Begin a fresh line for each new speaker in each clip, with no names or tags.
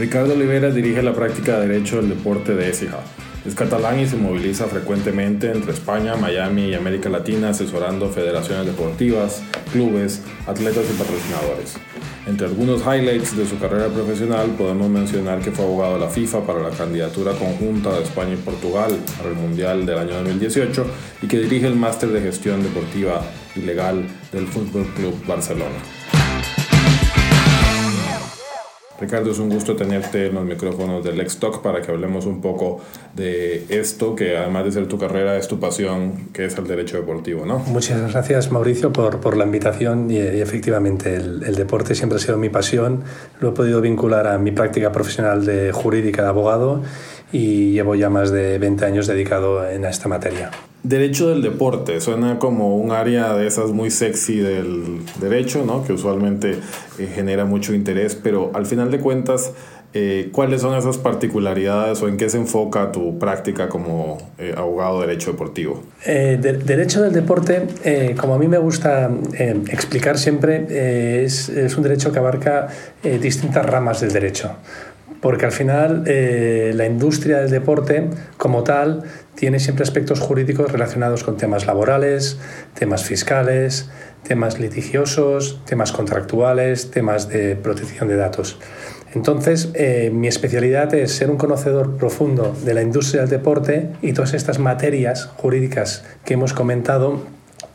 Ricardo Olivera dirige la práctica de Derecho del Deporte de ESIJA. Es catalán y se moviliza frecuentemente entre España, Miami y América Latina asesorando federaciones deportivas, clubes, atletas y patrocinadores. Entre algunos highlights de su carrera profesional podemos mencionar que fue abogado de la FIFA para la candidatura conjunta de España y Portugal para el Mundial del año 2018 y que dirige el máster de gestión deportiva y legal del Fútbol Club Barcelona. Ricardo, es un gusto tenerte en los micrófonos del Talk para que hablemos un poco de esto, que además de ser tu carrera, es tu pasión, que es el derecho deportivo, ¿no?
Muchas gracias, Mauricio, por, por la invitación y, efectivamente el, el, deporte siempre ha sido mi pasión. Lo he podido vincular a mi práctica profesional de jurídica de abogado y llevo ya más de 20 años dedicado en esta materia.
Derecho del deporte, suena como un área de esas muy sexy del derecho, ¿no? que usualmente eh, genera mucho interés, pero al final de cuentas, eh, ¿cuáles son esas particularidades o en qué se enfoca tu práctica como eh, abogado de derecho deportivo?
derecho del deporte, como a mí me gusta explicar siempre, es, es, un derecho que abarca distintas ramas del derecho porque al final eh, la industria del deporte como tal tiene siempre aspectos jurídicos relacionados con temas laborales, temas fiscales, temas litigiosos, temas contractuales, temas de protección de datos. Entonces, eh, mi especialidad es ser un conocedor profundo de la industria del deporte y todas estas materias jurídicas que hemos comentado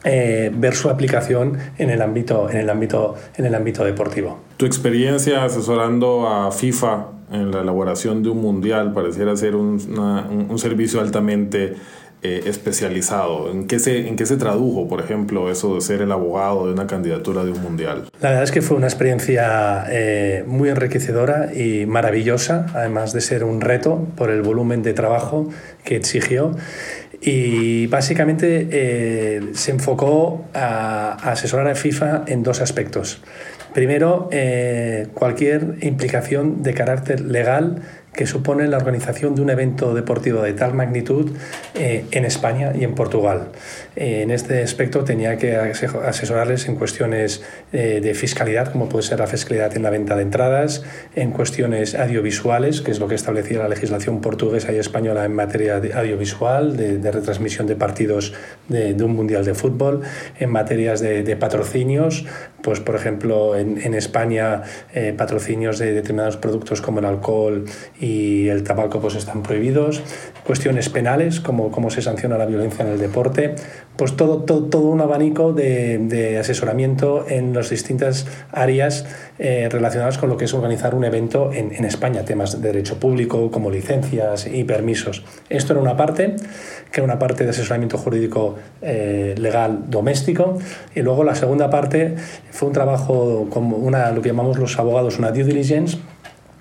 eh, ver su aplicación en el, ámbito, en, el ámbito, en el ámbito deportivo.
Tu experiencia asesorando a FIFA en la elaboración de un mundial pareciera ser un, un servicio altamente eh, especializado. ¿En qué, se, ¿En qué se tradujo, por ejemplo, eso de ser el abogado de una candidatura de un mundial?
La verdad es que fue una experiencia eh, muy enriquecedora y maravillosa, además de ser un reto por el volumen de trabajo que exigió. Y básicamente eh, se enfocó a, asesorar a FIFA en dos aspectos. Primero, eh, cualquier implicación de carácter legal que supone la organización de un evento deportivo de tal magnitud eh, en España y en Portugal. Eh, en este aspecto tenía que asesorarles en cuestiones eh, de fiscalidad, como puede ser la fiscalidad en la venta de entradas, en cuestiones audiovisuales, que es lo que establecía la legislación portuguesa y española en materia de audiovisual, de, retransmisión de partidos de, un mundial de fútbol, en materias de, patrocinios, pues por ejemplo en, España patrocinios de determinados productos como el alcohol y el tabaco pues están prohibidos, cuestiones penales como cómo se sanciona la violencia en el deporte, pues todo, todo, todo un abanico de, asesoramiento en las distintas áreas eh, relacionadas con lo que es organizar un evento en, en, España, temas de derecho público como licencias y permisos. Esto era una parte, que era una parte de asesoramiento jurídico eh, legal doméstico, y luego la segunda parte fue un trabajo como una, lo que llamamos los abogados una due diligence,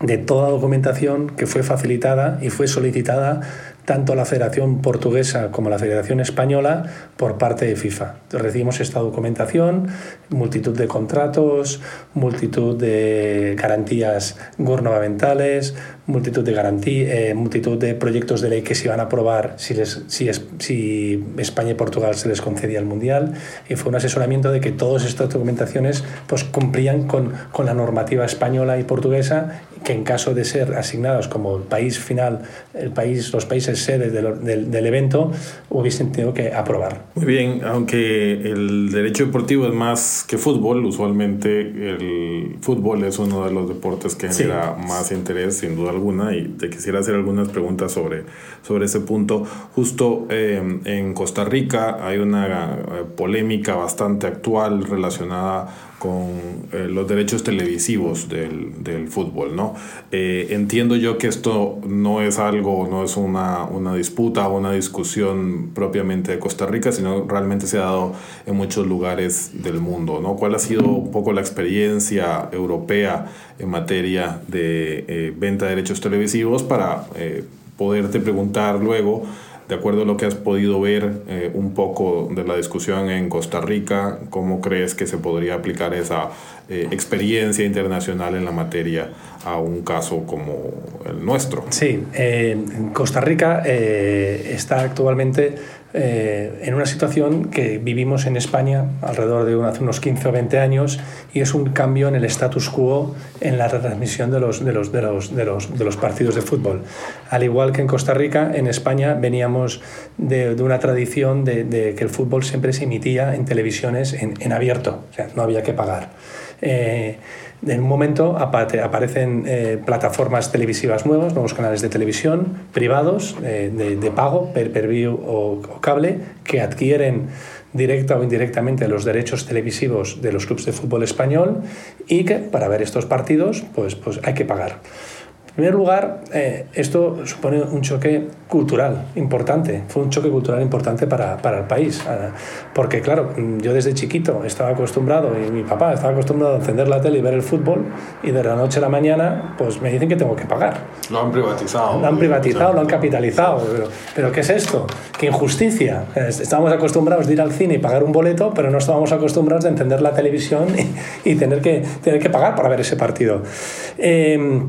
de toda documentación que fue facilitada y fue solicitada tanto la Federación Portuguesa como la Federación Española por parte de FIFA. recibimos esta documentación, multitud de contratos, multitud de garantías gubernamentales, multitud de garantía, eh, multitud de proyectos de ley que se iban a aprobar si, si, si España y Portugal se les concedía el Mundial y fue un asesoramiento de que todas estas documentaciones pues, cumplían con, con la normativa española y portuguesa que en caso de ser asignados como el país final, el país, los países sedes del, del, evento, hubiesen tenido que aprobar.
Muy bien, aunque el derecho deportivo es más que fútbol, usualmente el fútbol es uno de los deportes que genera más interés, sin duda alguna, y te quisiera hacer algunas preguntas sobre, sobre ese punto. Justo eh, en Costa Rica hay una eh, polémica bastante actual relacionada con eh, los derechos televisivos del, del fútbol, ¿no? Eh, entiendo yo que esto no es algo, no es una, una disputa o una discusión propiamente de Costa Rica, sino realmente se ha dado en muchos lugares del mundo, ¿no? ¿Cuál ha sido un poco la experiencia europea en materia de eh, venta de derechos televisivos para poderte preguntar luego de acuerdo a lo que has podido ver eh, un poco de la discusión en Costa Rica, ¿cómo crees que se podría aplicar esa eh, experiencia internacional en la materia a un caso como el nuestro?
Sí, Costa Rica eh, está actualmente eh, en una situación que vivimos en España alrededor de hace unos 15 o 20 años y es un cambio en el status quo en la retransmisión de los, de los, de los, de los, de los partidos de fútbol. Al igual que en Costa Rica, en España veníamos de, de una tradición de, de, que el fútbol siempre se emitía en televisiones en, en abierto, o sea, no había que pagar. Eh, en un momento aparecen eh, plataformas televisivas nuevas, nuevos canales de televisión privados eh, de, de, pago, per, per view o, o, cable, que adquieren directa o indirectamente los derechos televisivos de los clubes de fútbol español y que para ver estos partidos pues, pues hay que pagar. En primer lugar, eh, esto supone un choque cultural importante, fue un choque cultural importante para, para el país, eh, porque claro, yo desde chiquito estaba acostumbrado, y mi papá estaba acostumbrado a encender la tele y ver el fútbol, y de la noche a la mañana, pues me dicen que tengo que pagar.
Lo han privatizado.
Lo han privatizado, lo han capitalizado. Pero, pero ¿qué es esto? ¿Qué injusticia? Estábamos acostumbrados de ir al cine y pagar un boleto, pero no estábamos acostumbrados de encender la televisión y, y tener, que, tener que pagar para ver ese partido. Eh,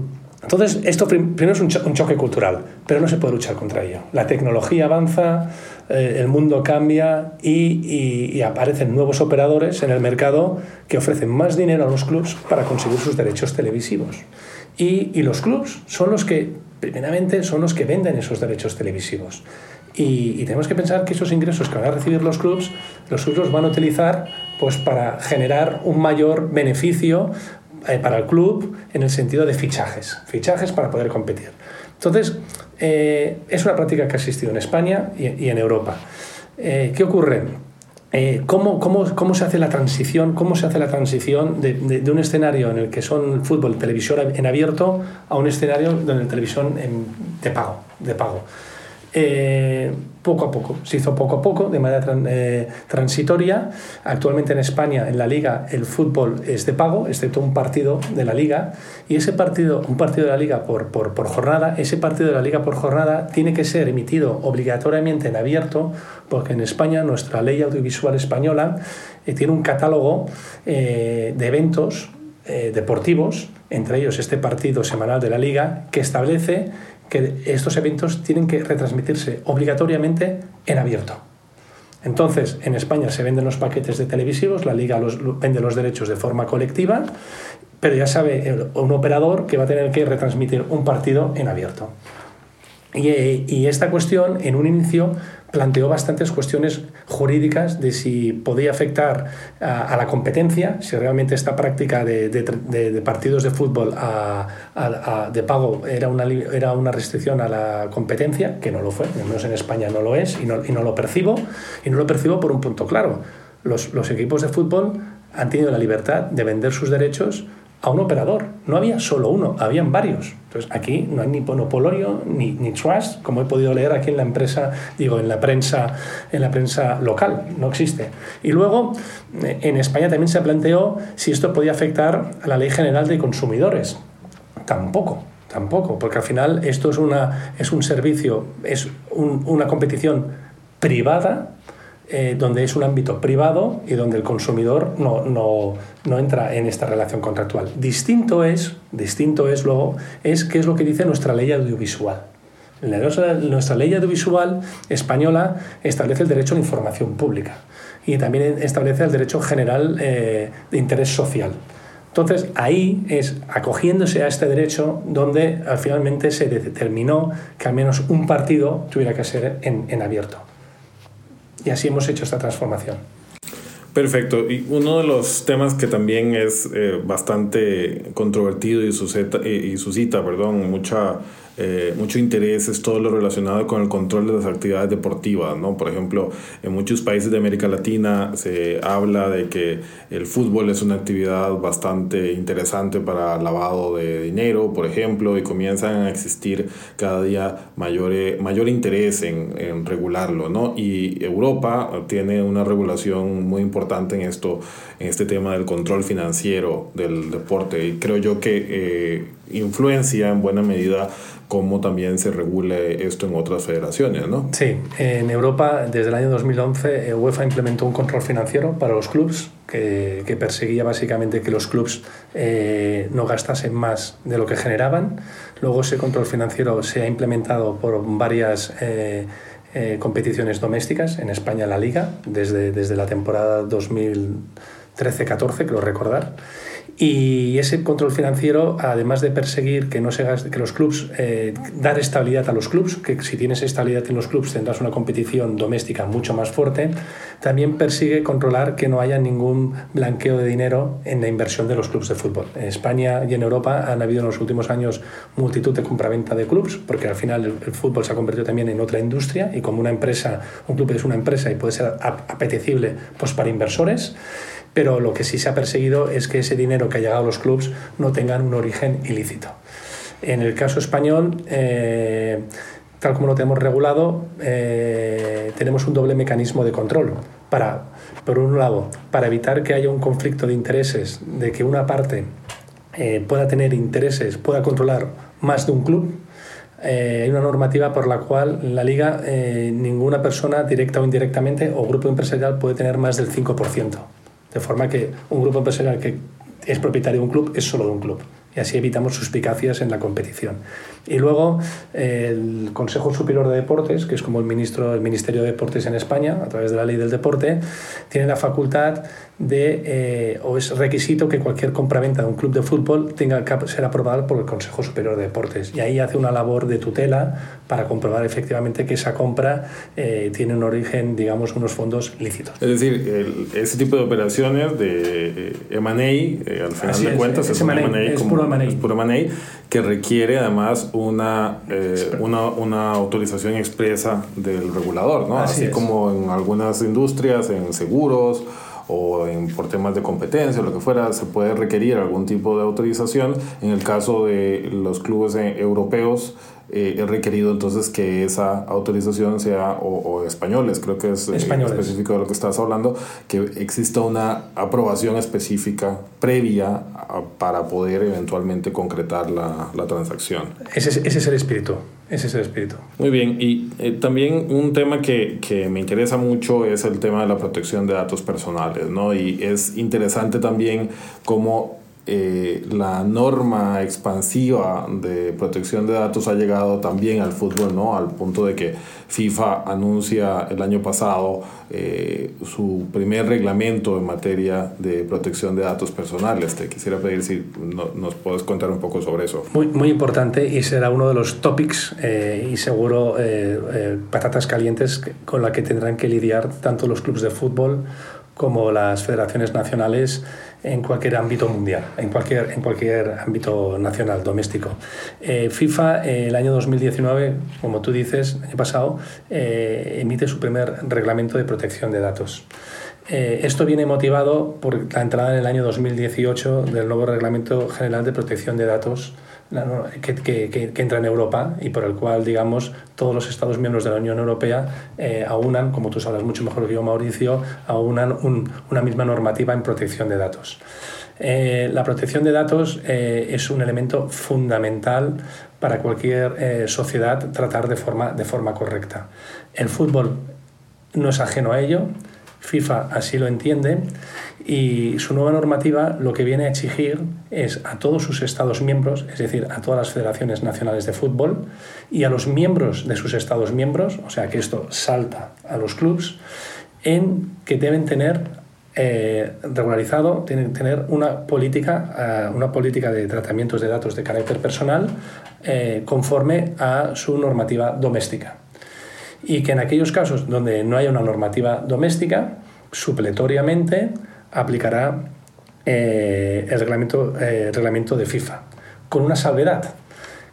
entonces, esto primero es un, cho un, choque cultural, pero no se puede luchar contra ello. La tecnología avanza, eh, el mundo cambia y, y, y, aparecen nuevos operadores en el mercado que ofrecen más dinero a los clubs para conseguir sus derechos televisivos. Y, y los clubs son los que, primeramente, son los que venden esos derechos televisivos. Y, tenemos que pensar que esos ingresos que van a recibir los clubs, los clubs los van a utilizar pues, para generar un mayor beneficio eh, para el club en el sentido de fichajes, fichajes para poder competir. Entonces, eh, es una práctica que ha existido en España y, y en Europa. Eh, ¿Qué ocurre? ¿cómo, se hace la transición, cómo se hace la transición de, un escenario en el que son fútbol, televisión en abierto a un escenario donde televisión en, de pago, de pago. Eh, poco a poco, se hizo poco a poco, de manera eh, transitoria. Actualmente en España, en la liga, el fútbol es de pago, excepto un partido de la liga, y ese partido, un partido de la liga por, jornada, ese partido de la liga por jornada tiene que ser emitido obligatoriamente en abierto, porque en España nuestra ley audiovisual española eh, tiene un catálogo de eventos deportivos, entre ellos este partido semanal de la liga, que establece que estos eventos tienen que retransmitirse obligatoriamente en abierto. Entonces, en España se venden los paquetes de televisivos, la liga vende los derechos de forma colectiva, pero ya sabe un operador que va a tener que retransmitir un partido en abierto. Y esta cuestión, en un inicio, planteó bastantes cuestiones jurídicas de si podía afectar a, la competencia, si realmente esta práctica de, partidos de fútbol de pago era una, era una restricción a la competencia, que no lo fue, al menos en España no lo es y no, lo percibo, y no lo percibo por un punto claro. Los equipos de fútbol han tenido la libertad de vender sus derechos a un operador. No había solo uno, habían varios. Entonces aquí no hay ni monopolio ni, ni trust, como he podido leer aquí en la empresa, digo, en la prensa, en la prensa local, no existe. Y luego en España también se planteó si esto podía afectar a la Ley General de Consumidores. Tampoco, tampoco, porque al final esto es una es un servicio, es un, una competición privada eh, donde es un ámbito privado y donde el consumidor no, no, no, entra en esta relación contractual. Distinto es, distinto es luego, es qué es lo que dice nuestra ley audiovisual. Nuestra ley audiovisual española establece el derecho a la información pública y también establece el derecho general eh, de interés social. Entonces, ahí es acogiéndose a este derecho donde finalmente se determinó que al menos un partido tuviera que ser en, en abierto. Y así hemos hecho esta transformación.
Perfecto. Y uno de los temas que también es eh, bastante controvertido y suscita, y suscita perdón, mucha eh, mucho interés es todo lo relacionado con el control de las actividades deportivas, ¿no? Por ejemplo, en muchos países de América Latina se habla de que el fútbol es una actividad bastante interesante para lavado de dinero, por ejemplo, y comienzan a existir cada día mayor, mayor interés en, en regularlo, ¿no? Y Europa tiene una regulación muy importante en esto, en este tema del control financiero del deporte, y creo yo que eh, influencia en buena medida cómo también se regule esto en otras federaciones, ¿no?
Sí, en Europa desde el año 2011 UEFA implementó un control financiero para los clubes que, perseguía básicamente que los clubes eh, no gastasen más de lo que generaban. Luego ese control financiero se ha implementado por varias... Eh, eh, competiciones domésticas, en España la Liga, desde, desde la temporada 2013-14, creo recordar. Y ese control financiero, además de perseguir que no se que los clubs, eh, dar estabilidad a los clubs, que si tienes estabilidad en los clubs tendrás una competición doméstica mucho más fuerte, también persigue controlar que no haya ningún blanqueo de dinero en la inversión de los clubs de fútbol. En España y en Europa han habido en los últimos años multitud de compraventa de clubs, porque al final el, fútbol se ha convertido también en otra industria y como una empresa, un club es una empresa y puede ser apetecible pues, para inversores pero lo que sí se ha perseguido es que ese dinero que ha llegado a los clubes no tengan un origen ilícito. En el caso español, eh, tal como lo tenemos regulado, eh, tenemos un doble mecanismo de control. Para, por un lado, para evitar que haya un conflicto de intereses, de que una parte eh, pueda tener intereses, pueda controlar más de un club, hay una normativa por la cual la liga ninguna persona, directa o indirectamente, o grupo empresarial puede tener más del 5%. De forma que un grupo empresarial que es propietario de un club es solo de un club. Y así evitamos suspicacias en la competición. Y luego el Consejo Superior de Deportes, que es como el, ministro, el Ministerio de Deportes en España, a través de la ley del deporte, tiene la facultad de, eh, o es requisito que cualquier compraventa de un club de fútbol tenga que ser aprobada por el Consejo Superior de Deportes. Y ahí hace una labor de tutela para comprobar efectivamente que esa compra eh, tiene un origen, digamos, unos fondos lícitos.
Es decir, ese tipo de operaciones de eh, M&A, al final de cuentas, es, es, puro M&A, que requiere además una, una, una, autorización expresa del regulador, ¿no? Así, Así como en algunas industrias, en seguros, o en, por temas de competencia o lo que fuera, se puede requerir algún tipo de autorización. En el caso de los clubes eh, europeos, eh, es requerido entonces que esa autorización sea, o, españoles, creo que es eh, específico de lo que estás hablando, que exista una aprobación específica previa para poder eventualmente concretar la, la transacción.
Ese es, ese es el espíritu. Ese es el espíritu.
Muy bien, y eh, también un tema que, que, me interesa mucho es el tema de la protección de datos personales, ¿no? Y es interesante también cómo eh, la norma expansiva de protección de datos ha llegado también al fútbol, ¿no? Al punto de que FIFA anuncia el año pasado eh, su primer reglamento en materia de protección de datos personales. Te quisiera pedir si nos puedes contar un poco sobre eso.
Muy, muy importante y será uno de los topics eh, y seguro patatas calientes con la que tendrán que lidiar tanto los clubes de fútbol como las federaciones nacionales en cualquier ámbito mundial, en cualquier, en cualquier ámbito nacional, doméstico. Eh, FIFA eh, el año 2019, como tú dices, el año pasado, eh, emite su primer reglamento de protección de datos. esto viene motivado por la entrada en el año 2018 del nuevo Reglamento General de Protección de Datos que, entra en Europa y por el cual, digamos, todos los Estados miembros de la Unión Europea eh, aunan, como tú sabes mucho mejor que yo, Mauricio, aunan una misma normativa en protección de datos. Eh, la protección de datos eh, es un elemento fundamental para cualquier sociedad tratar de forma, de forma correcta. El fútbol no es ajeno a ello, FIFA así lo entiende y su nueva normativa lo que viene a exigir es a todos sus Estados miembros, es decir, a todas las federaciones nacionales de fútbol y a los miembros de sus Estados miembros, o sea que esto salta a los clubes, en que deben tener eh, regularizado, tienen que tener una política, eh, una política de tratamientos de datos de carácter personal eh, conforme a su normativa doméstica y que en aquellos casos donde no haya una normativa doméstica, supletoriamente aplicará eh, el reglamento, eh, reglamento de FIFA, con una salvedad,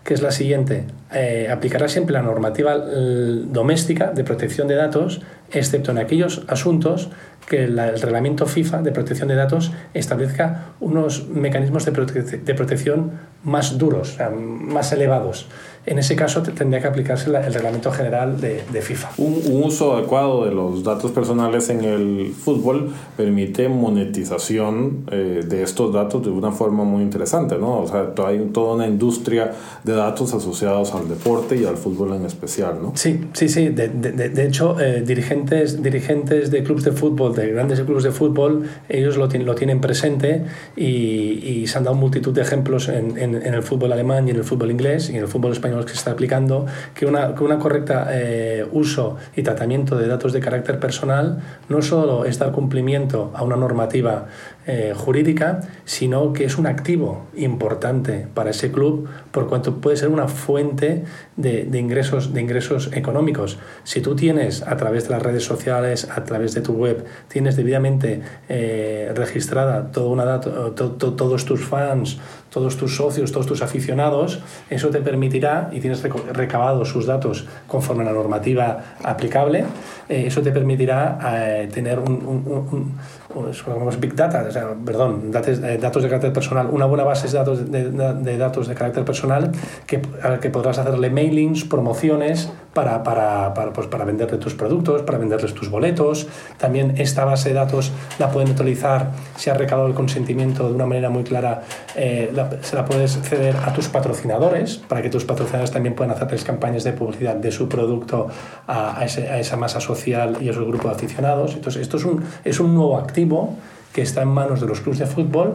que es la siguiente. Eh, aplicará siempre la normativa doméstica de protección de datos, excepto en aquellos asuntos que el reglamento FIFA de protección de datos establezca unos mecanismos de, de protección más duros, más elevados en ese caso tendría que aplicarse el reglamento general de, de FIFA.
Un, uso adecuado de los datos personales en el fútbol permite monetización eh, de estos datos de una forma muy interesante, ¿no? O sea, hay toda una industria de datos asociados al deporte y al fútbol en especial, ¿no?
Sí, sí, sí. De, de, de hecho, eh, dirigentes, dirigentes de clubes de fútbol, de grandes clubes de fútbol, ellos lo, lo tienen presente y, y, se han dado multitud de ejemplos en, en en, el fútbol alemán y en el fútbol inglés y en el fútbol español que se está aplicando, que una, que una correcta eh, uso y tratamiento de datos de carácter personal no solo es dar cumplimiento a una normativa eh, jurídica, sino que es un activo importante para ese club por cuanto puede ser una fuente de, ingresos, de ingresos económicos. Si tú tienes a través de las redes sociales, a través de tu web, tienes debidamente eh, registrada toda una dato, todos tus fans, todos tus socios, todos tus aficionados, eso te permitirá, y tienes recabado sus datos conforme a la normativa aplicable, eh, eso te permitirá tener un, Big Data, o sea, perdón, datos, eh, datos, de carácter personal, una buena base de datos de, de datos de carácter personal que, que podrás hacerle mailings, promociones para, para, para, pues, para venderle tus productos, para venderles tus boletos. También esta base de datos la pueden utilizar si has recabado el consentimiento de una manera muy clara. Eh, se la puedes ceder a tus patrocinadores para que tus patrocinadores también puedan hacerles campañas de publicidad de su producto a, a, ese, a esa masa social y a su grupo de aficionados. Entonces, esto es un, es un nuevo activo que está en manos de los clubes de fútbol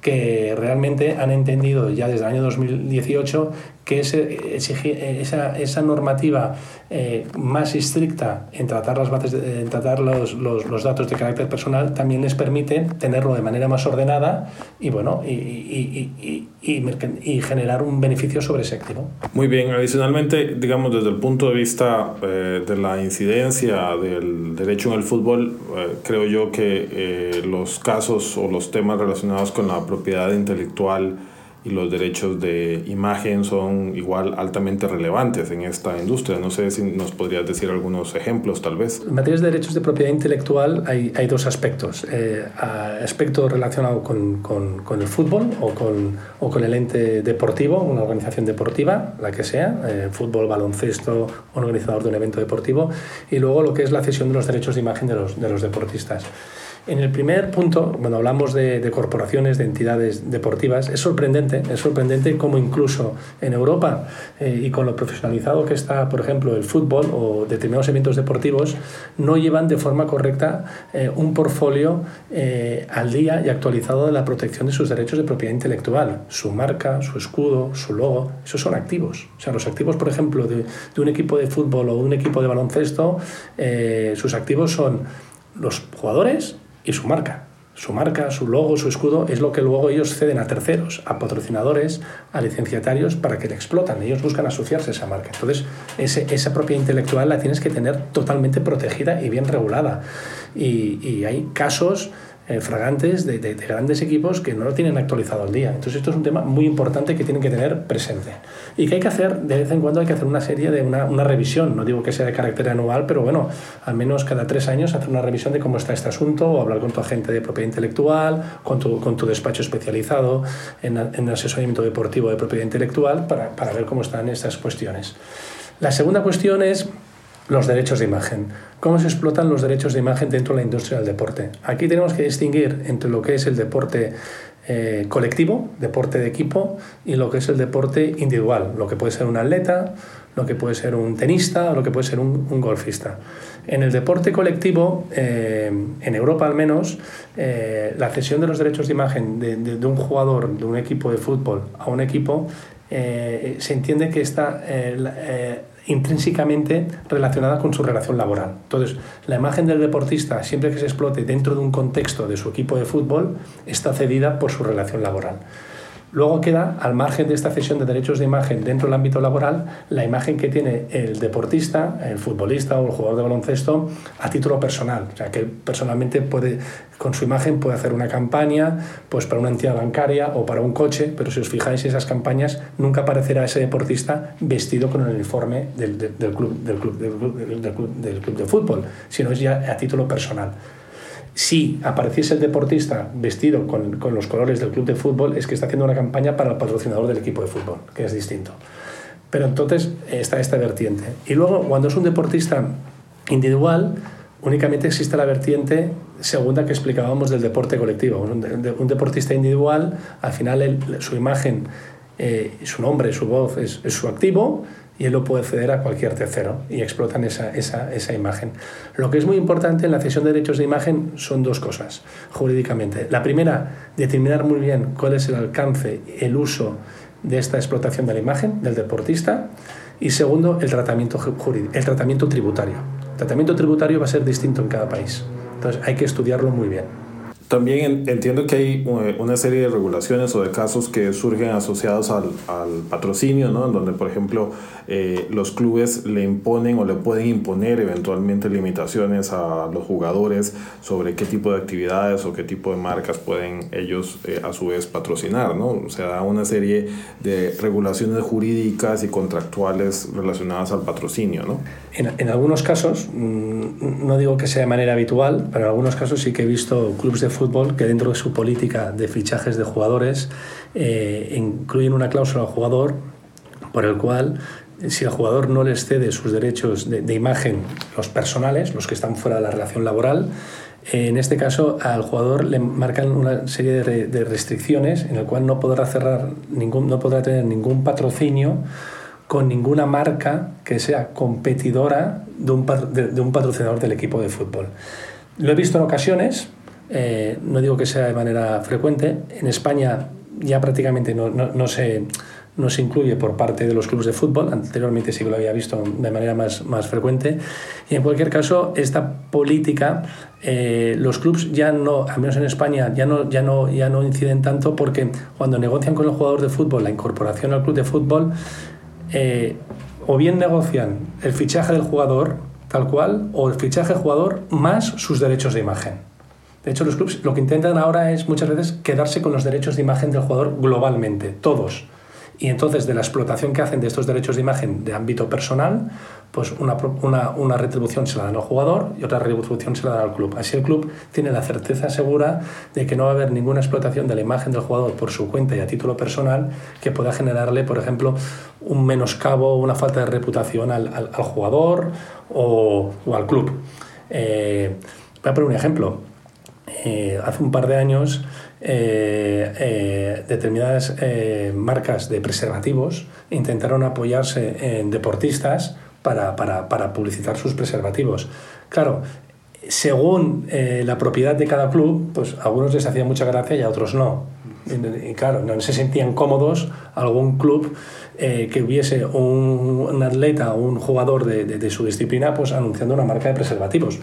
que realmente han entendido ya desde el año 2018 que ese, esa, esa, normativa eh, más estricta en tratar, las bases en tratar los, los, los, datos de carácter personal también les permite tenerlo de manera más ordenada y, bueno, y, y, y generar un beneficio sobre ese activo.
Muy bien, adicionalmente, digamos, desde el punto de vista eh, de la incidencia del derecho en el fútbol, eh, creo yo que los casos o los temas relacionados con la propiedad intelectual y los derechos de imagen son igual altamente relevantes en esta industria. No sé si nos podrías decir algunos ejemplos tal vez.
En materia de derechos de propiedad intelectual hay, hay dos aspectos. Eh, aspecto relacionado con, con, con, el fútbol o con, o con el ente deportivo, una organización deportiva, la que sea, eh, fútbol, baloncesto, organizador de un evento deportivo, y luego lo que es la cesión de los derechos de imagen de los, de los deportistas. En el primer punto, cuando hablamos de, corporaciones, de entidades deportivas, es sorprendente, es sorprendente cómo incluso en Europa eh, y con lo profesionalizado que está, por ejemplo, el fútbol o determinados eventos deportivos, no llevan de forma correcta eh, un portfolio eh, al día y actualizado de la protección de sus derechos de propiedad intelectual, su marca, su escudo, su logo, esos son activos. O sea, los activos, por ejemplo, de, un equipo de fútbol o un equipo de baloncesto, sus activos son los jugadores, y su marca. Su marca, su logo, su escudo es lo que luego ellos ceden a terceros, a patrocinadores, a licenciatarios para que le explotan. Ellos buscan asociarse a esa marca. Entonces, ese, esa propiedad intelectual la tienes que tener totalmente protegida y bien regulada. Y hay casos eh, fragantes de, de, grandes equipos que no lo tienen actualizado al día. Entonces esto es un tema muy importante que tienen que tener presente. Y que hay que hacer, de vez en cuando hay que hacer una serie de una, una revisión, no digo que sea de carácter anual, pero bueno, al menos cada tres años hacer una revisión de cómo está este asunto o hablar con tu agente de propiedad intelectual, con tu, con tu despacho especializado en, en asesoramiento deportivo de propiedad intelectual para, para ver cómo están estas cuestiones. La segunda cuestión es los derechos de imagen. ¿Cómo se explotan los derechos de imagen dentro de la industria del deporte? Aquí tenemos que distinguir entre lo que es el deporte eh, colectivo, deporte de equipo, y lo que es el deporte individual, lo que puede ser un atleta, lo que puede ser un tenista, lo que puede ser un, golfista. En el deporte colectivo, eh, en Europa al menos, eh, la cesión de los derechos de imagen de, un jugador de un equipo de fútbol a un equipo se entiende que está intrínsecamente relacionada con su relación laboral. Entonces, la imagen del deportista, siempre que se explote dentro de un contexto de su equipo de fútbol, está cedida por su relación laboral. Luego queda, al margen de esta cesión de derechos de imagen dentro del ámbito laboral, la imagen que tiene el deportista, el futbolista o el jugador de baloncesto a título personal. O sea, que personalmente con su imagen puede hacer una campaña pues para una entidad bancaria o para un coche, pero si os fijáis, esas campañas nunca aparecerá ese deportista vestido con el uniforme del, del, club, del, club, del, club, del club de fútbol, sino es ya a título personal si apareciese el deportista vestido con, con, los colores del club de fútbol, es que está haciendo una campaña para el patrocinador del equipo de fútbol, que es distinto. Pero entonces está esta vertiente. Y luego, cuando es un deportista individual, únicamente existe la vertiente segunda que explicábamos del deporte colectivo. Un, deportista individual, al final su imagen, eh, su nombre, su voz es, es su activo y él lo puede ceder a cualquier tercero y explotan esa, esa, esa, imagen. Lo que es muy importante en la cesión de derechos de imagen son dos cosas jurídicamente. La primera, determinar muy bien cuál es el alcance, el uso de esta explotación de la imagen del deportista y segundo, el tratamiento, el tratamiento tributario. El tratamiento tributario va a ser distinto en cada país. Entonces hay que estudiarlo muy bien.
También entiendo que hay eh, una serie de regulaciones o de casos que surgen asociados al, patrocinio, ¿no? En donde, por ejemplo, eh, los clubes le imponen o le pueden imponer eventualmente limitaciones a los jugadores sobre qué tipo de actividades o qué tipo de marcas pueden ellos eh, a su vez patrocinar, ¿no? O sea, una serie de regulaciones jurídicas y contractuales relacionadas al patrocinio, ¿no?
En, en algunos casos, mm, no digo que sea de manera habitual, pero en algunos casos sí que he visto clubes de fútbol que dentro de su política de fichajes de jugadores eh, incluyen una cláusula al jugador por el cual si el jugador no les cede sus derechos de, imagen, los personales, los que están fuera de la relación laboral, eh, en este caso al jugador le marcan una serie de, restricciones en el cual no podrá cerrar ningún, no podrá tener ningún patrocinio con ninguna marca que sea competidora de un, de un patrocinador del equipo de fútbol. Lo he visto en ocasiones, eh, no digo que sea de manera frecuente. En España ya prácticamente no, se, no se incluye por parte de los clubes de fútbol. Anteriormente sí que lo había visto de manera más, más frecuente. Y en cualquier caso, esta política, eh, los clubes ya no, al menos en España, ya no, ya, no, ya no inciden tanto porque cuando negocian con el jugador de fútbol la incorporación al club de fútbol, eh, o bien negocian el fichaje del jugador tal cual, o el fichaje jugador más sus derechos de imagen. De hecho, los clubes lo que intentan ahora es muchas veces quedarse con los derechos de imagen del jugador globalmente, todos. Y entonces de la explotación que hacen de estos derechos de imagen de ámbito personal, pues una, una, retribución se la dan al jugador y otra retribución se la dan al club. Así el club tiene la certeza segura de que no va a haber ninguna explotación de la imagen del jugador por su cuenta y a título personal que pueda generarle, por ejemplo, un menoscabo, una falta de reputación al, al, jugador o, o, al club. Eh, voy a poner un ejemplo eh, hace un par de años eh, eh, determinadas marcas de preservativos intentaron apoyarse en deportistas para, para, para publicitar sus preservativos. Claro, según la propiedad de cada club, pues a algunos les hacía mucha gracia y a otros no. Y, claro, no se sentían cómodos algún club que hubiese un, atleta o un jugador de, de, de, su disciplina pues anunciando una marca de preservativos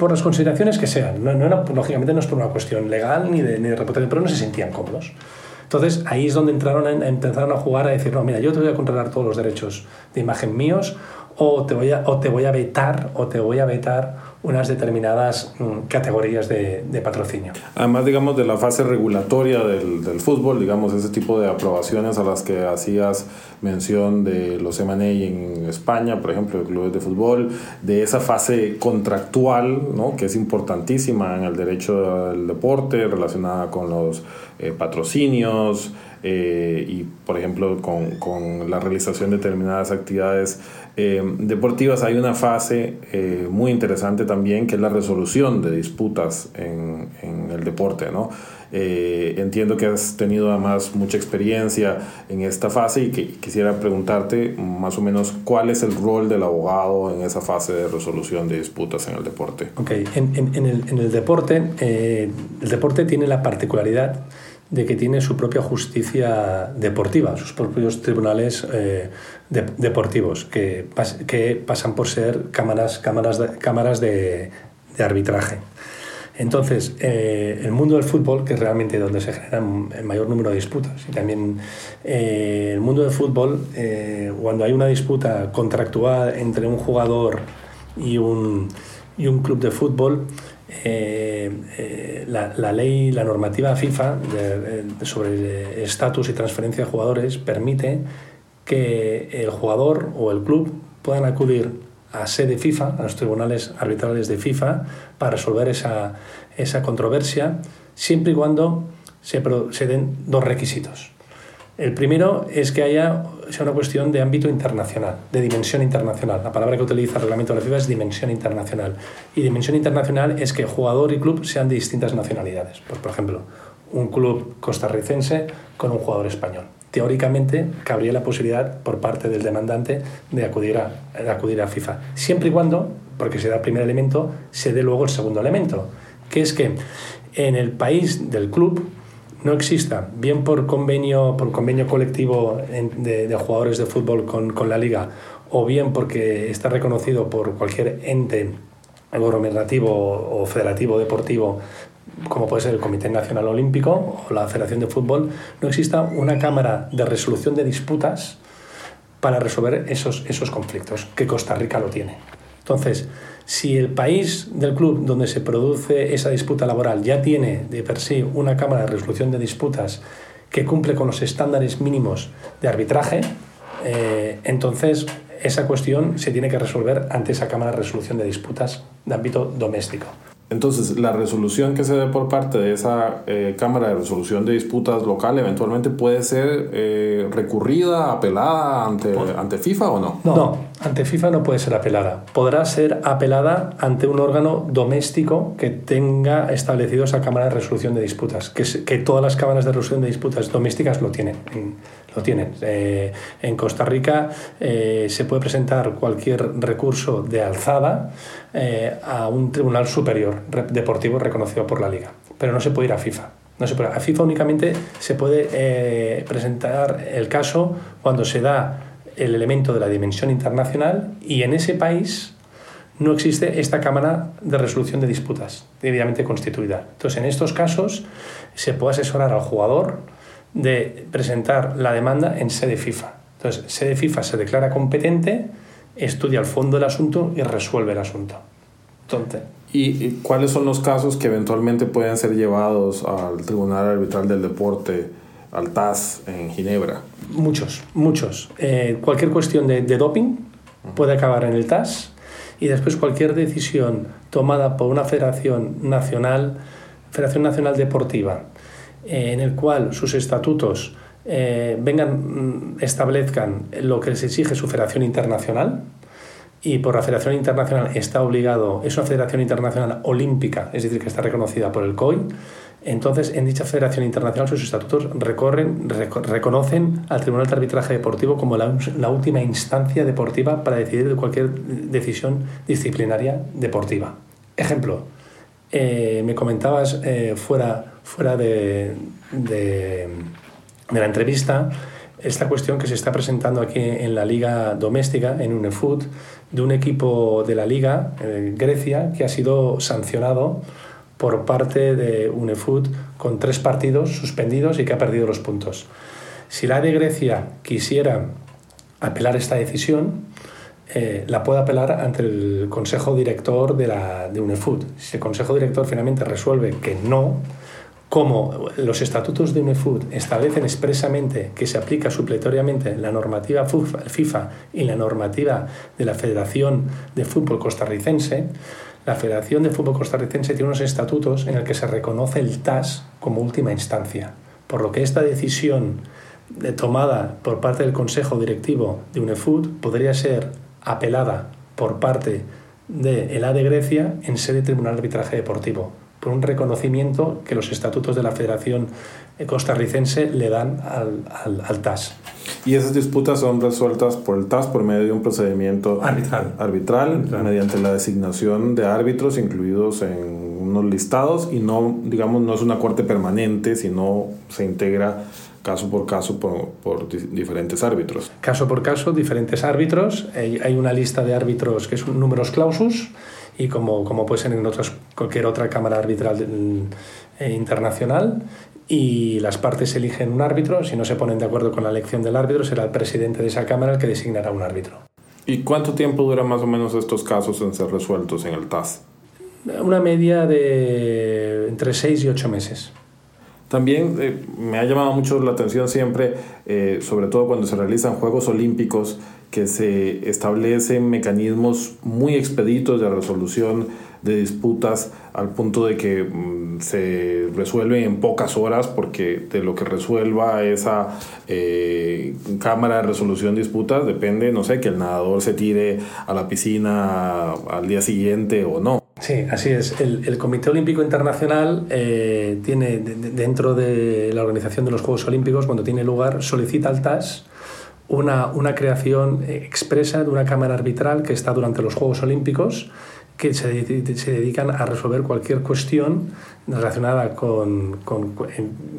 por las consideraciones que sean. No, no lógicamente no es por una cuestión legal ni de, ni de reputación, pero no se sentían cómodos. Entonces ahí es donde entraron a, empezaron a jugar a decir, no, mira, yo te voy a controlar todos los derechos de imagen míos o te voy a, o te voy a vetar o te voy a vetar unas determinadas mm, categorías de, patrocinio.
Además, digamos, de la fase regulatoria del, del, fútbol, digamos, ese tipo de aprobaciones a las que hacías mención de los M&A en España, por ejemplo, de clubes de fútbol, de esa fase contractual, ¿no? que es importantísima en el derecho del deporte, relacionada con los eh, patrocinios, eh, y, por ejemplo, con, la realización de determinadas actividades eh, deportivas, hay una fase eh, muy interesante también que es la resolución de disputas en, en el deporte. ¿no? entiendo que has tenido además mucha experiencia en esta fase y que quisiera preguntarte más o menos cuál es el rol del abogado en esa fase de resolución de disputas en el deporte.
Ok, en, en, en el, el deporte, el deporte tiene la particularidad de que tiene su propia justicia deportiva, sus propios tribunales eh, deportivos, que, que, pasan por ser cámaras, cámaras, de, cámaras de, de arbitraje. Entonces, eh, el mundo del fútbol, que es realmente donde se generan el mayor número de disputas, y también eh, el mundo del fútbol, cuando hay una disputa contractual entre un jugador y un, y un club de fútbol, eh, eh, la, ley, la normativa FIFA de, de, sobre estatus y transferencia de jugadores permite que el jugador o el club puedan acudir a sede FIFA, a los tribunales arbitrales de FIFA, para resolver esa, esa controversia, siempre y cuando se, se den dos requisitos. El primero es que haya una cuestión de ámbito internacional, de dimensión internacional. La palabra que utiliza el reglamento de la FIFA es dimensión internacional. Y dimensión internacional es que jugador y club sean de distintas nacionalidades. Pues, por ejemplo, un club costarricense con un jugador español. Teóricamente, cabría la posibilidad por parte del demandante de acudir a, de acudir a FIFA. Siempre y cuando, porque se da el primer elemento, se dé luego el segundo elemento, que es que en el país del club no exista, bien por convenio, por convenio colectivo de, jugadores de fútbol con, la liga, o bien porque está reconocido por cualquier ente gobernativo o federativo deportivo como puede ser el Comité Nacional Olímpico o la Federación de Fútbol, no exista una cámara de resolución de disputas para resolver esos, esos conflictos, que Costa Rica lo tiene. Entonces, si el país del club donde se produce esa disputa laboral ya tiene de per sí una cámara de resolución de disputas que cumple con los estándares mínimos de arbitraje, eh, entonces esa cuestión se tiene que resolver ante esa cámara de resolución de disputas de ámbito doméstico.
Entonces, la resolución que se dé por parte de esa eh, Cámara de Resolución de Disputas local eventualmente puede ser eh, recurrida, apelada ante, ante FIFA o no?
no? ante FIFA no puede ser apelada. Podrá ser apelada ante un órgano doméstico que tenga establecido esa Cámara de Resolución de Disputas, que, que todas las cámaras de resolución de disputas domésticas lo tienen lo tienen. Eh, en Costa Rica eh, se puede presentar cualquier recurso de alzada eh, a un tribunal superior deportivo reconocido por la liga, pero no se puede ir a FIFA. No se puede. A FIFA únicamente se puede presentar el caso cuando se da el elemento de la dimensión internacional y en ese país no existe esta Cámara de Resolución de Disputas debidamente constituida. Entonces, en estos casos se puede asesorar al jugador, de presentar la demanda en sede FIFA. Entonces, sede FIFA se declara competente, estudia el fondo del asunto y resuelve el asunto. Entonces,
¿Y cuáles son los casos que eventualmente pueden ser llevados al Tribunal Arbitral del Deporte, al TAS en Ginebra?
Muchos, muchos. Eh, cualquier cuestión de, de doping puede acabar en el TAS y después cualquier decisión tomada por una federación nacional, Federación Nacional Deportiva, eh, en el cual sus estatutos eh, vengan, mm, establezcan lo que les exige su federación internacional, y por la Federación Internacional está obligado, es una Federación Internacional Olímpica, es decir, que está reconocida por el COI, entonces en dicha Federación Internacional sus estatutos recorren, reconocen al Tribunal de Arbitraje Deportivo como la, última instancia deportiva para decidir de cualquier decisión disciplinaria deportiva. Ejemplo, eh, me comentabas fuera fuera de, de, la entrevista esta cuestión que se está presentando aquí en la liga doméstica, en UNEFUT, de un equipo de la liga, en Grecia, que ha sido sancionado por parte de UNEFUT con tres partidos suspendidos y que ha perdido los puntos. Si la de Grecia quisiera apelar esta decisión, eh, la puede apelar ante el Consejo Director de, la, de UNEFUT. Si el Consejo Director finalmente resuelve que no, como los estatutos de UNEFUT establecen expresamente que se aplica supletoriamente la normativa FIFA y la normativa de la Federación de Fútbol Costarricense, la Federación de Fútbol Costarricense tiene unos estatutos en el que se reconoce el TAS como última instancia, por lo que esta decisión tomada por parte del Consejo Directivo de UNEFUT podría ser apelada por parte de el A de Grecia en sede Tribunal de Arbitraje Deportivo por un reconocimiento que los estatutos de la Federación costarricense le dan al, al, TAS.
Y esas disputas son resueltas por el TAS por medio de un procedimiento arbitral. arbitral, mediante la designación de árbitros incluidos en unos listados y no, digamos, no es una corte permanente, sino se integra caso por caso por, por, diferentes árbitros.
Caso por caso, diferentes árbitros. Hay una lista de árbitros que son números clausus y como, como puede ser en otras, cualquier otra cámara arbitral eh, internacional y las partes eligen un árbitro, si no se ponen de acuerdo con la elección del árbitro, será el presidente de esa cámara el que designará un árbitro.
¿Y cuánto tiempo dura más o menos estos casos en ser resueltos en el TAS?
Una media de entre 6 y 8 meses.
También eh, me ha llamado mucho la atención siempre, eh, sobre todo cuando se realizan Juegos Olímpicos, que se establecen mecanismos muy expeditos de resolución de disputas al punto de que mm, se resuelven en pocas horas porque de lo que resuelva esa eh, cámara de resolución de disputas depende, no sé, que el nadador se tire a la piscina al día siguiente o no.
Sí, así es. El, Comité Olímpico Internacional eh, tiene dentro de la organización de los Juegos Olímpicos, cuando tiene lugar, solicita al TAS una, una creación expresa de una cámara arbitral que está durante los Juegos Olímpicos que se, se dedican a resolver cualquier cuestión relacionada con, con,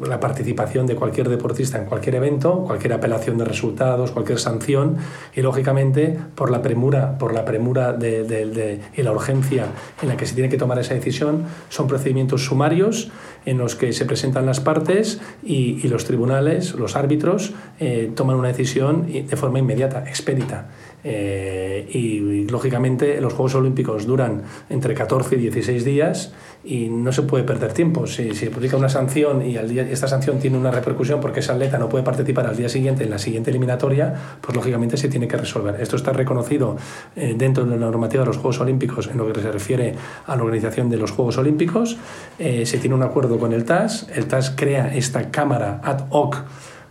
la participación de cualquier deportista en cualquier evento, cualquier apelación de resultados, cualquier sanción y lógicamente por la premura, por la premura de, de, y la urgencia en la que se tiene que tomar esa decisión, son procedimientos sumarios en los que se presentan las partes y, y los tribunales, los árbitros, eh, toman una decisión de forma inmediata, expedita. Eh, y, lógicamente los Juegos Olímpicos duran entre 14 y 16 días y no se puede perder tiempo. Si, se publica una sanción y esta sanción tiene una repercusión porque ese atleta no puede participar al día siguiente en la siguiente eliminatoria, pues lógicamente se tiene que resolver. Esto está reconocido eh, dentro de la normativa de los Juegos Olímpicos en lo que se refiere a la organización de los Juegos Olímpicos. Eh, se tiene un acuerdo con el TAS. El TAS crea esta cámara ad hoc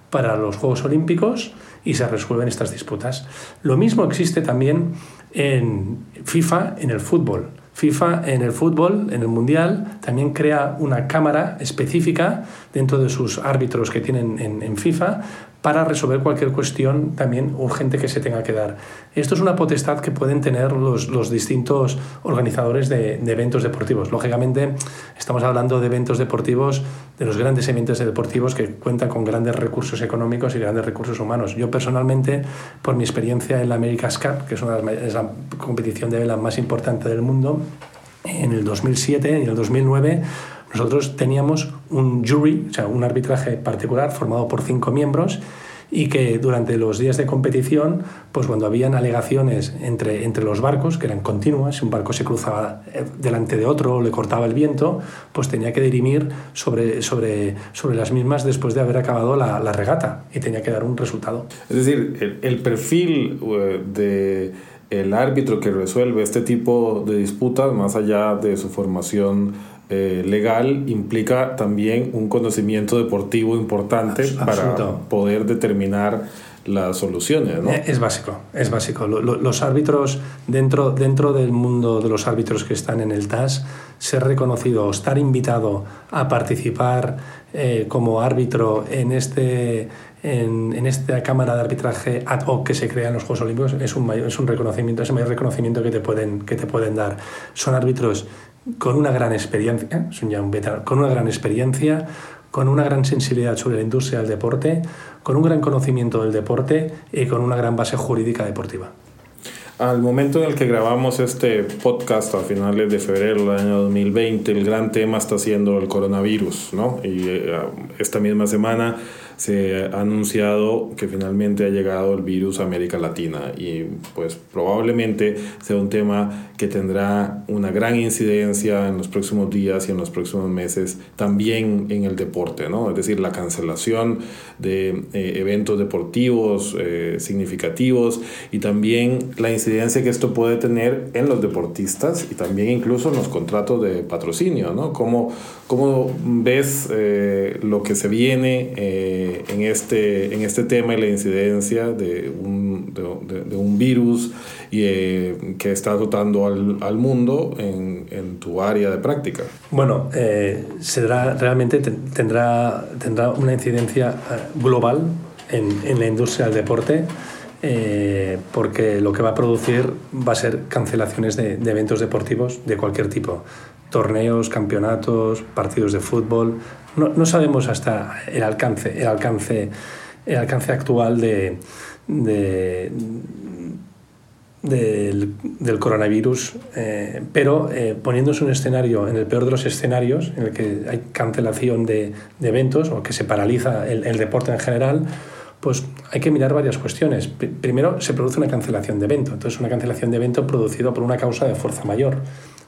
para los Juegos Olímpicos y se resuelven estas disputas. Lo mismo existe también en FIFA, en el fútbol. FIFA en el fútbol, en el Mundial, también crea una cámara específica dentro de sus árbitros que tienen en, en FIFA para resolver cualquier cuestión también urgente que se tenga que dar. Esto es una potestad que pueden tener los, los distintos organizadores de, eventos deportivos. Lógicamente, estamos hablando de eventos deportivos, de los grandes eventos deportivos que cuentan con grandes recursos económicos y grandes recursos humanos. Yo personalmente, por mi experiencia en la America's Cup, que es, una, es la competición de vela más importante del mundo, en el 2007 y en el 2009 nosotros teníamos un jury, o sea, un arbitraje particular formado por cinco miembros y que durante los días de competición, pues cuando habían alegaciones entre, entre los barcos, que eran continuas, si un barco se cruzaba eh, delante de otro o le cortaba el viento, pues tenía que dirimir sobre, sobre, sobre las mismas después de haber acabado la, la regata y tenía que dar un resultado.
Es decir, el, el perfil eh, de el árbitro que resuelve este tipo de disputas, más allá de su formación eh, legal implica también un conocimiento deportivo importante para poder determinar las soluciones. ¿no?
Eh, es básico, es básico. Los árbitros, dentro, dentro del mundo de los árbitros que están en el TAS, ser reconocido, estar invitado a participar eh, como árbitro en, este, en, en, esta cámara de arbitraje ad hoc que se crea en los Juegos Olímpicos es un, mayor, es un reconocimiento, es el mayor reconocimiento que te pueden, que te pueden dar. Son árbitros con una gran experiencia, son ya un veterano, con una gran experiencia, con una gran sensibilidad sobre la industria del deporte, con un gran conocimiento del deporte y con una gran base jurídica deportiva.
Al momento en el que grabamos este podcast a finales de febrero del año 2020, el gran tema está siendo el coronavirus, ¿no? Y eh, esta misma semana se ha anunciado que finalmente ha llegado el virus a América Latina y pues probablemente sea un tema que tendrá una gran incidencia en los próximos días y en los próximos meses también en el deporte, ¿no? Es decir, la cancelación de eh, eventos deportivos eh, significativos y también la incidencia que esto puede tener en los deportistas y también incluso en los contratos de patrocinio, ¿no? ¿Cómo, cómo ves eh, lo que se viene? En, este, en este tema y la incidencia de un, de, de un virus y, eh, que está dotando al, al mundo en, en, tu área de práctica.
Bueno, eh, será, realmente tendrá, tendrá una incidencia eh, global en, en la industria del deporte. Eh, porque lo que va a producir va a ser cancelaciones de, de, eventos deportivos de cualquier tipo, torneos, campeonatos, partidos de fútbol, no, sabemos hasta el alcance, el alcance, el alcance actual de, de del, coronavirus, eh, pero eh, poniéndose un escenario, en el peor de los escenarios, en el que hay cancelación de, eventos o que se paraliza el, el, deporte en general, pues hay que mirar varias cuestiones. Primero, se produce una cancelación de evento, entonces una cancelación de evento producido por una causa de fuerza mayor.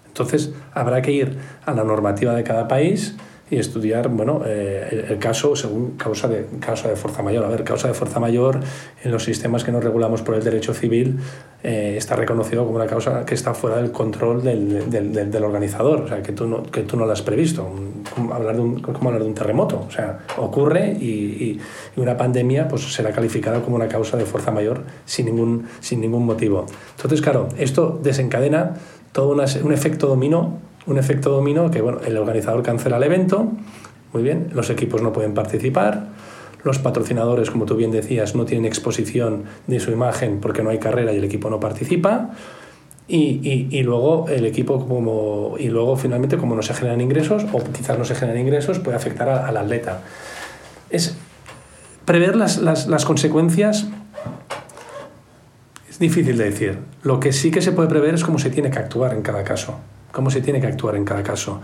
Entonces, habrá que ir a la normativa de cada país y estudiar bueno, eh, el, caso según causa de, causa de fuerza mayor. A ver, causa de fuerza mayor en los sistemas que nos regulamos por el derecho civil eh, está reconocido como una causa que está fuera del control del, del, del, del, organizador, o sea, que tú no, que tú no lo has previsto. Como hablar, de un, como hablar de un terremoto, o sea, ocurre y, y, y, una pandemia pues, será calificada como una causa de fuerza mayor sin ningún, sin ningún motivo. Entonces, claro, esto desencadena todo una, un efecto dominó un efecto dominó que bueno, el organizador cancela el evento, muy bien, los equipos no pueden participar, los patrocinadores, como tú bien decías, no tienen exposición de su imagen porque no hay carrera y el equipo no participa. y, luego el equipo como y luego finalmente como no se generan ingresos o quizás no se generan ingresos puede afectar al atleta. Es prever las, las, las, consecuencias es difícil de decir. Lo que sí que se puede prever es cómo se tiene que actuar en cada caso cómo se tiene que actuar en cada caso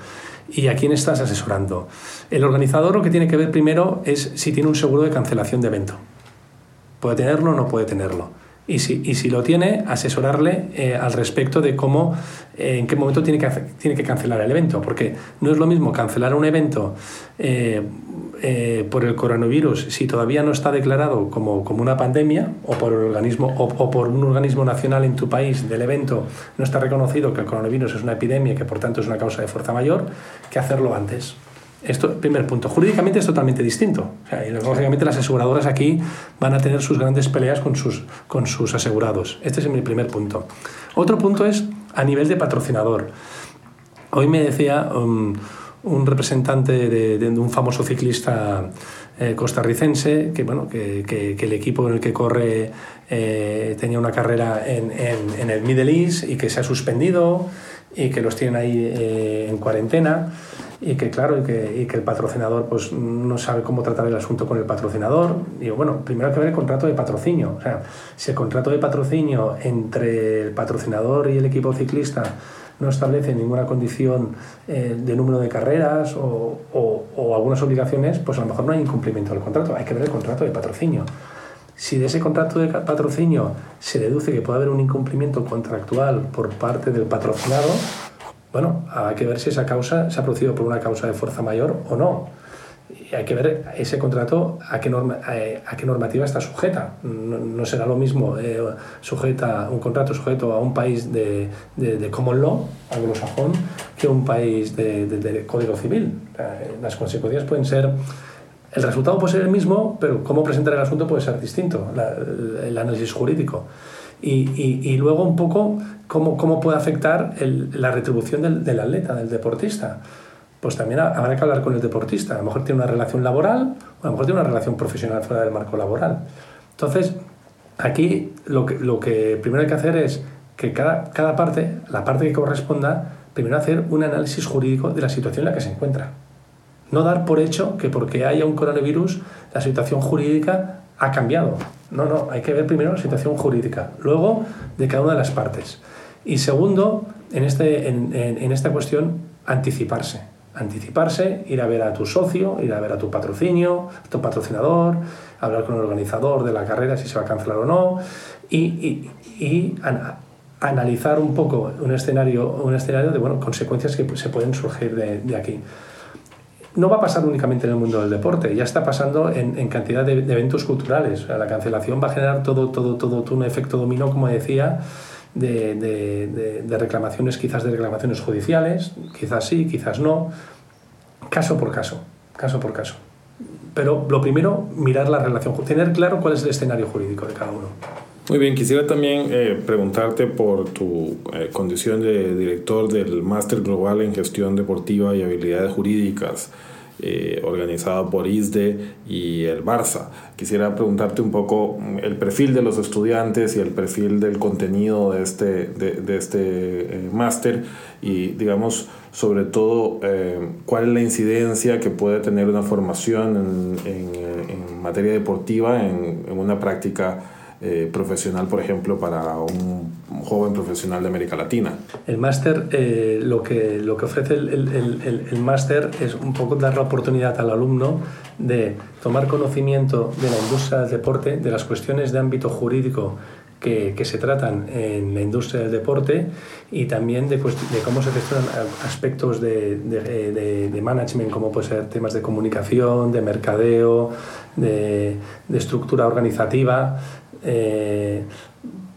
y a quién estás asesorando. El organizador lo que tiene que ver primero es si tiene un seguro de cancelación de evento. Puede tenerlo o no puede tenerlo y si, y si lo tiene, asesorarle eh, al respecto de cómo, eh, en qué momento tiene que, tiene que cancelar el evento, porque no es lo mismo cancelar un evento eh, por el coronavirus si todavía no está declarado como, como una pandemia o por, el organismo, o, o, por un organismo nacional en tu país del evento no está reconocido que el coronavirus es una epidemia y que por tanto es una causa de fuerza mayor, que hacerlo antes. Esto, primer punto. Jurídicamente es totalmente distinto. y lógicamente las aseguradoras aquí van a tener sus grandes peleas con sus, con sus asegurados. Este es mi primer punto. Otro punto es a nivel de patrocinador. Hoy me decía um, un representante de, un famoso ciclista eh, costarricense que, bueno, que, que, el equipo en el que corre eh, tenía una carrera en, en, en, el Middle East y que se ha suspendido y que los tienen ahí eh, en cuarentena y que claro, y que, y que, el patrocinador pues no sabe cómo tratar el asunto con el patrocinador. Digo, bueno, primero hay que ver el contrato de patrocinio. O sea, si el contrato de patrocinio entre el patrocinador y el equipo ciclista no establece ninguna condición eh, de número de carreras o, o, algunas obligaciones, pues a lo mejor no hay incumplimiento del contrato. Hay que ver el contrato de patrocinio. Si de ese contrato de patrocinio se deduce que puede haber un incumplimiento contractual por parte del patrocinado, bueno, hay que ver si esa causa se ha producido por una causa de fuerza mayor o no. Y hay que ver ese contrato a qué, norma, a, qué normativa está sujeta. No, será lo mismo eh, sujeta, un contrato sujeto a un país de, de, common law, anglosajón, que un país de, de, código civil. Las consecuencias pueden ser el resultado puede ser el mismo, pero cómo presentar el asunto puede ser distinto, el análisis jurídico. Y, luego un poco cómo, cómo puede afectar la retribución del, del, atleta, del deportista. Pues también habrá que hablar con el deportista. A lo mejor tiene una relación laboral o a lo mejor tiene una relación profesional fuera del marco laboral. Entonces, aquí lo que, lo que primero hay que hacer es que cada, cada parte, la parte que corresponda, primero hacer un análisis jurídico de la situación en la que se encuentra. No dar por hecho que porque haya un coronavirus la situación jurídica ha cambiado. No, no, hay que ver primero la situación jurídica, luego de cada una de las partes. Y segundo, en, este, en, en, esta cuestión, anticiparse. Anticiparse, ir a ver a tu socio, ir a ver a tu patrocinio, a tu patrocinador, hablar con el organizador de la carrera si se va a cancelar o no, y, y, y analizar un poco un escenario, un escenario de bueno, consecuencias que se pueden surgir de, de aquí no va a pasar únicamente en el mundo del deporte, ya está pasando en, cantidad de, eventos culturales. la cancelación va a generar todo, todo, todo, un efecto dominó, como decía, de, de, de, reclamaciones, quizás de reclamaciones judiciales, quizás sí, quizás no, caso por caso, caso por caso. Pero lo primero, mirar la relación, tener claro cuál es el escenario jurídico de cada uno.
Muy bien, quisiera también eh, preguntarte por tu eh, condición de director del Máster Global en Gestión Deportiva y Habilidades Jurídicas, eh, organizado por ISDE y el Barça. Quisiera preguntarte un poco mm, el perfil de los estudiantes y el perfil del contenido de este, de, este máster y, digamos, sobre todo, cuál es la incidencia que puede tener una formación en materia deportiva en, en una práctica eh, profesional, por ejemplo, para un, joven profesional de América Latina.
El máster, eh, lo, que, lo que ofrece el, el, el, máster es un poco dar la oportunidad al alumno de tomar conocimiento de la industria del deporte, de las cuestiones de ámbito jurídico que, se tratan en la industria del deporte y también de, de cómo se gestionan aspectos de, de, de, management, como puede ser temas de comunicación, de mercadeo, de, estructura organizativa, eh,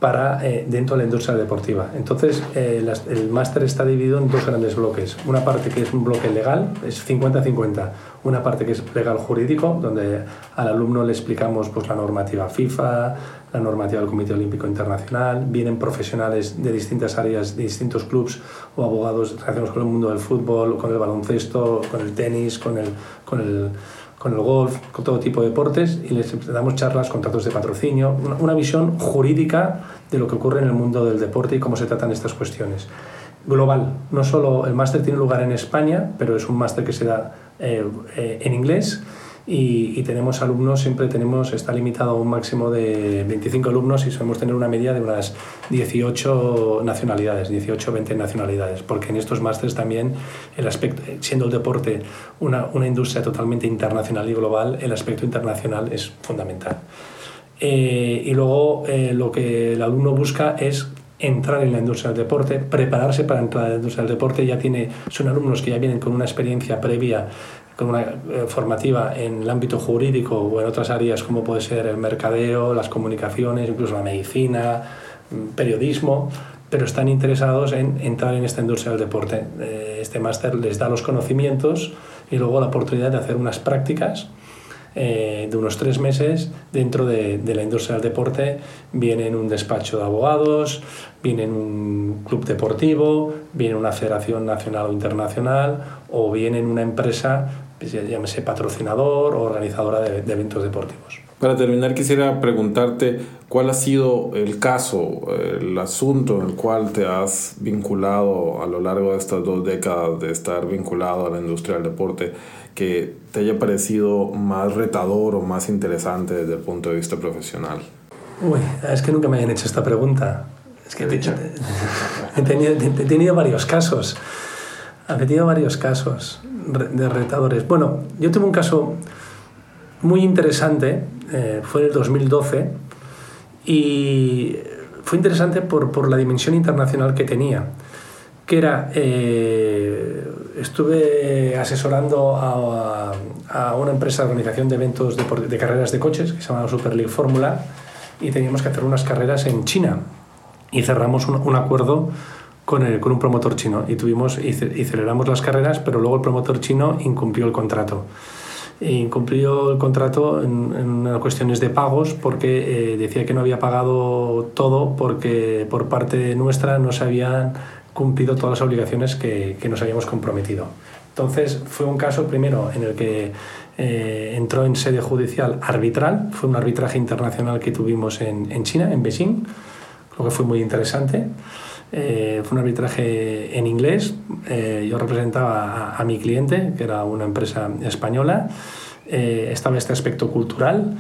para, eh, dentro de la industria deportiva. Entonces, eh, el máster está dividido en dos grandes bloques. Una parte que es un bloque legal, es 50-50. Una parte que es legal jurídico, donde al alumno le explicamos pues, la normativa FIFA, la normativa del Comité Olímpico Internacional, vienen profesionales de distintas áreas, de distintos clubes o abogados relacionados con el mundo del fútbol, con el baloncesto, con el tenis, con el, con el con el golf, con todo tipo de deportes y les damos charlas, contratos de patrocinio, una, visión jurídica de lo que ocurre en el mundo del deporte y cómo se tratan estas cuestiones. Global, no solo el máster tiene lugar en España, pero es un máster que se da eh, eh, en inglés y, tenemos alumnos, siempre tenemos, está limitado a un máximo de 25 alumnos y solemos tener una media de unas 18 nacionalidades, 18 20 nacionalidades, porque en estos másteres también el aspecto, siendo el deporte una, una industria totalmente internacional y global, el aspecto internacional es fundamental. Eh, y luego eh, lo que el alumno busca es entrar en la industria del deporte, prepararse para entrar en la industria del deporte, ya tiene, son alumnos que ya vienen con una experiencia previa con una eh, formativa en el ámbito jurídico o en otras áreas como puede ser el mercadeo, las comunicaciones, incluso la medicina, mm, periodismo, pero están interesados en entrar en esta industria del deporte. Eh, este máster les da los conocimientos y luego la oportunidad de hacer unas prácticas eh, de unos tres meses dentro de, la industria del deporte. Viene en un despacho de abogados, viene en un club deportivo, viene en una federación nacional o internacional o viene en una empresa, pues, llámese patrocinador o organizadora de, de eventos deportivos.
Para terminar, quisiera preguntarte cuál ha sido el caso, el asunto en el cual te has vinculado a lo largo de estas dos décadas de estar vinculado a la industria del deporte que te haya parecido más retador o más interesante desde el punto de vista profesional?
Uy, es que nunca me hayan hecho esta pregunta. Es que he, he, tenido, he tenido varios casos. He tenido varios casos de retadores. Bueno, yo tuve un caso muy interesante, eh, fue en el 2012, y fue interesante por, por la dimensión internacional que tenía, que era... Eh, estuve asesorando a, una empresa de organización de eventos de, carreras de coches que se llama Super League Fórmula y teníamos que hacer unas carreras en China. Y cerramos un, acuerdo con, el, con, un promotor chino. Y tuvimos y, celebramos las carreras pero luego el promotor chino incumplió el contrato. E incumplió el contrato en, en cuestiones de pagos porque eh, decía que no había pagado todo porque por parte nuestra no se habían cumplido todas las obligaciones que, que, nos habíamos comprometido. Entonces fue un caso primero en el que eh, entró en sede judicial arbitral, fue un arbitraje internacional que tuvimos en, en China, en Beijing, lo que fue muy interesante. Eh, fue un arbitraje en inglés, eh, yo representaba a, a, mi cliente, que era una empresa española, estaba este aspecto cultural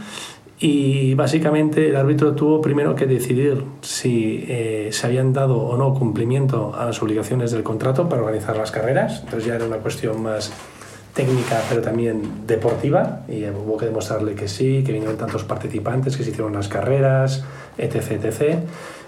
y básicamente el árbitro tuvo primero que decidir si eh, se habían dado o no cumplimiento a las obligaciones del contrato para organizar las carreras. Entonces ya era una cuestión más técnica, pero también deportiva. Y hubo que demostrarle que sí, que vinieron tantos participantes, que se hicieron las carreras, etc. etc.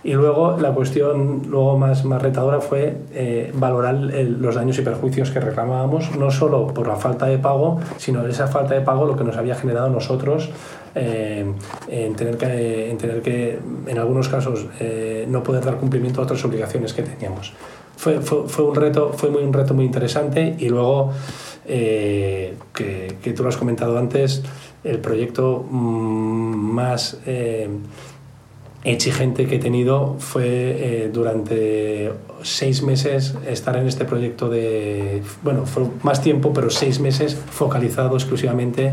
Y luego la cuestión luego más, más retadora fue eh, valorar los daños y perjuicios que reclamábamos, no solo por la falta de pago, sino esa falta de pago lo que nos había generado nosotros eh, en, tener que, en tener que, en algunos casos, eh, no poder dar cumplimiento a otras obligaciones que teníamos. Fue, fue, fue, un reto, fue muy, un reto muy interesante y luego, eh, que, que, tú lo has comentado antes, el proyecto mm, más exigente que he tenido fue durante seis meses estar en este proyecto de, bueno, fue más tiempo, pero seis meses focalizado exclusivamente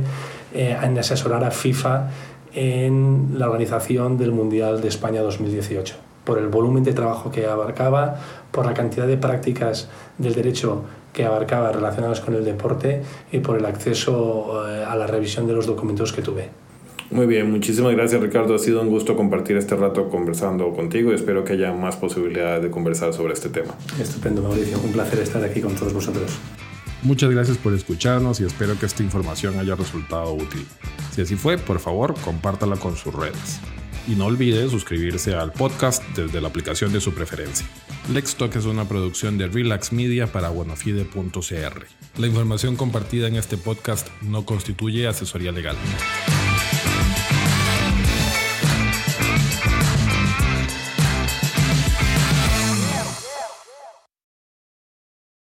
eh, en asesorar a FIFA en la organización del Mundial de España 2018, por el volumen de trabajo que abarcaba, por la cantidad de prácticas del derecho que abarcaba relacionadas con el deporte y por el acceso eh, a la revisión de los documentos que tuve.
Muy bien, muchísimas gracias Ricardo. Ha sido un gusto compartir este rato conversando contigo y espero que haya más posibilidades de conversar sobre este tema.
Estupendo, Mauricio. Un placer estar aquí con todos vosotros.
Muchas gracias por escucharnos y espero que esta información haya resultado útil. Si así fue, por favor, compártala con sus redes. Y no olvide suscribirse al podcast desde la aplicación de su preferencia. LexTalk es una producción de Relax Media para buenafide.cr. La información compartida en este podcast no constituye asesoría legal.